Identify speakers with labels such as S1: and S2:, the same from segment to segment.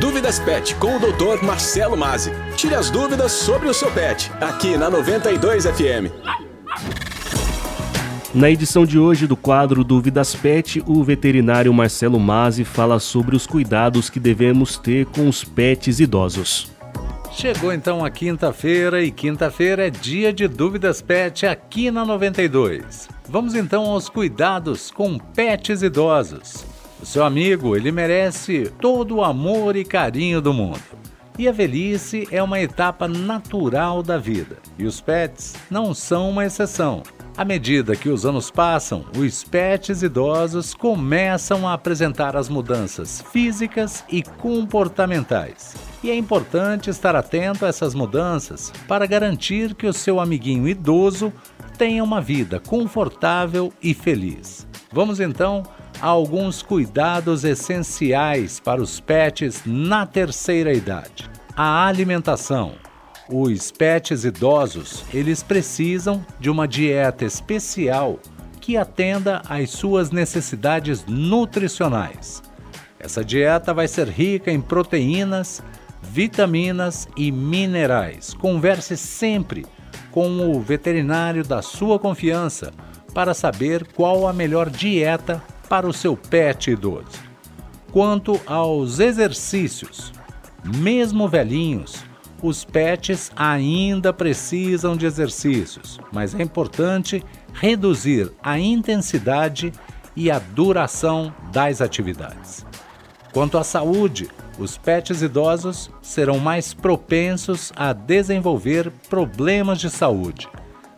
S1: Dúvidas Pet com o Dr. Marcelo Mazzi. Tire as dúvidas sobre o seu pet, aqui na 92 FM.
S2: Na edição de hoje do quadro Dúvidas Pet, o veterinário Marcelo Mazzi fala sobre os cuidados que devemos ter com os pets idosos.
S3: Chegou então a quinta-feira e quinta-feira é dia de Dúvidas Pet aqui na 92. Vamos então aos cuidados com pets idosos. Seu amigo, ele merece todo o amor e carinho do mundo. E a velhice é uma etapa natural da vida, e os pets não são uma exceção. À medida que os anos passam, os pets idosos começam a apresentar as mudanças físicas e comportamentais. E é importante estar atento a essas mudanças para garantir que o seu amiguinho idoso tenha uma vida confortável e feliz. Vamos então alguns cuidados essenciais para os pets na terceira idade. A alimentação. Os pets idosos, eles precisam de uma dieta especial que atenda às suas necessidades nutricionais. Essa dieta vai ser rica em proteínas, vitaminas e minerais. Converse sempre com o veterinário da sua confiança para saber qual a melhor dieta para o seu pet idoso. Quanto aos exercícios, mesmo velhinhos, os pets ainda precisam de exercícios, mas é importante reduzir a intensidade e a duração das atividades. Quanto à saúde, os pets idosos serão mais propensos a desenvolver problemas de saúde,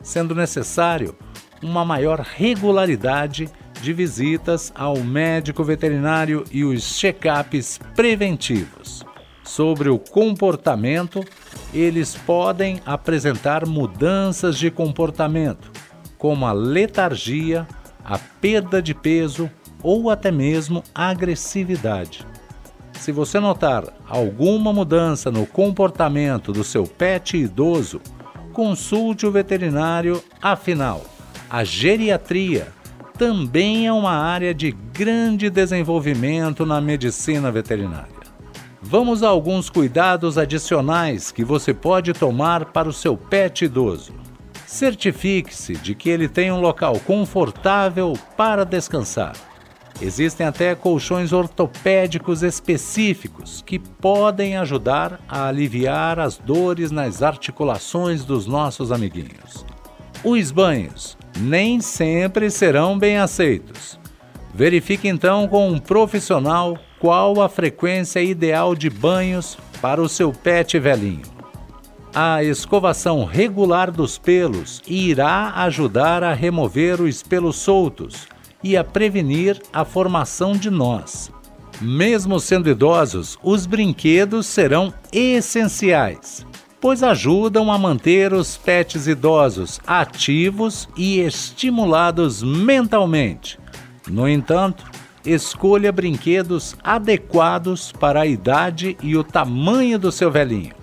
S3: sendo necessário uma maior regularidade de visitas ao médico veterinário e os check-ups preventivos sobre o comportamento, eles podem apresentar mudanças de comportamento, como a letargia, a perda de peso ou até mesmo agressividade. Se você notar alguma mudança no comportamento do seu pet idoso, consulte o veterinário, afinal, a geriatria também é uma área de grande desenvolvimento na medicina veterinária. Vamos a alguns cuidados adicionais que você pode tomar para o seu pet idoso. Certifique-se de que ele tem um local confortável para descansar. Existem até colchões ortopédicos específicos que podem ajudar a aliviar as dores nas articulações dos nossos amiguinhos. Os banhos nem sempre serão bem aceitos. Verifique então com um profissional qual a frequência ideal de banhos para o seu pet velhinho. A escovação regular dos pelos irá ajudar a remover os pelos soltos e a prevenir a formação de nós. Mesmo sendo idosos, os brinquedos serão essenciais, pois ajudam a manter os pets idosos ativos e estimulados mentalmente. No entanto, escolha brinquedos adequados para a idade e o tamanho do seu velhinho.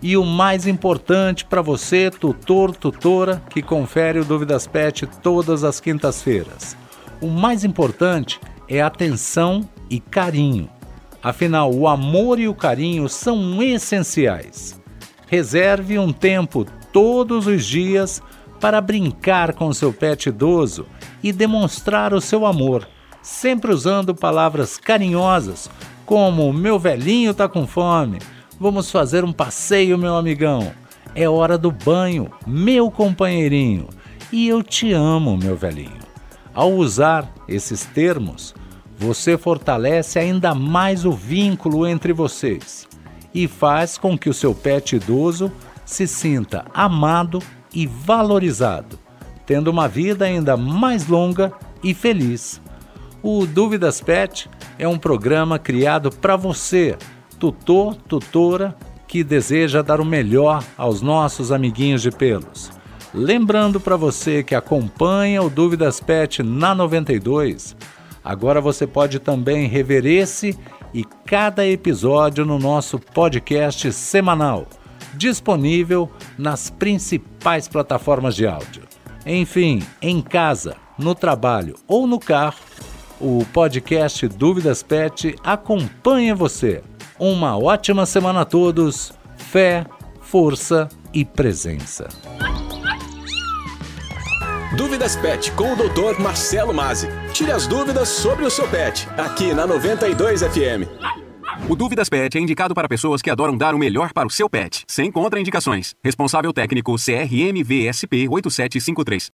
S3: E o mais importante para você, tutor, tutora, que confere o Dúvidas Pet todas as quintas-feiras. O mais importante é atenção e carinho. Afinal, o amor e o carinho são essenciais. Reserve um tempo todos os dias para brincar com seu pet idoso e demonstrar o seu amor sempre usando palavras carinhosas como meu velhinho tá com fome, vamos fazer um passeio, meu amigão. É hora do banho, meu companheirinho. E eu te amo, meu velhinho. Ao usar esses termos, você fortalece ainda mais o vínculo entre vocês e faz com que o seu pet idoso se sinta amado e valorizado, tendo uma vida ainda mais longa e feliz. O Dúvidas Pet é um programa criado para você, tutor, tutora, que deseja dar o melhor aos nossos amiguinhos de pelos. Lembrando para você que acompanha o Dúvidas Pet na 92, agora você pode também rever esse e cada episódio no nosso podcast semanal, disponível nas principais plataformas de áudio. Enfim, em casa, no trabalho ou no carro, o podcast Dúvidas Pet acompanha você. Uma ótima semana a todos. Fé, força e presença.
S1: Dúvidas Pet com o Dr. Marcelo Mazzi. Tire as dúvidas sobre o seu pet, aqui na 92 FM.
S4: O Dúvidas Pet é indicado para pessoas que adoram dar o melhor para o seu pet, sem contraindicações. Responsável técnico CRM VSP 8753.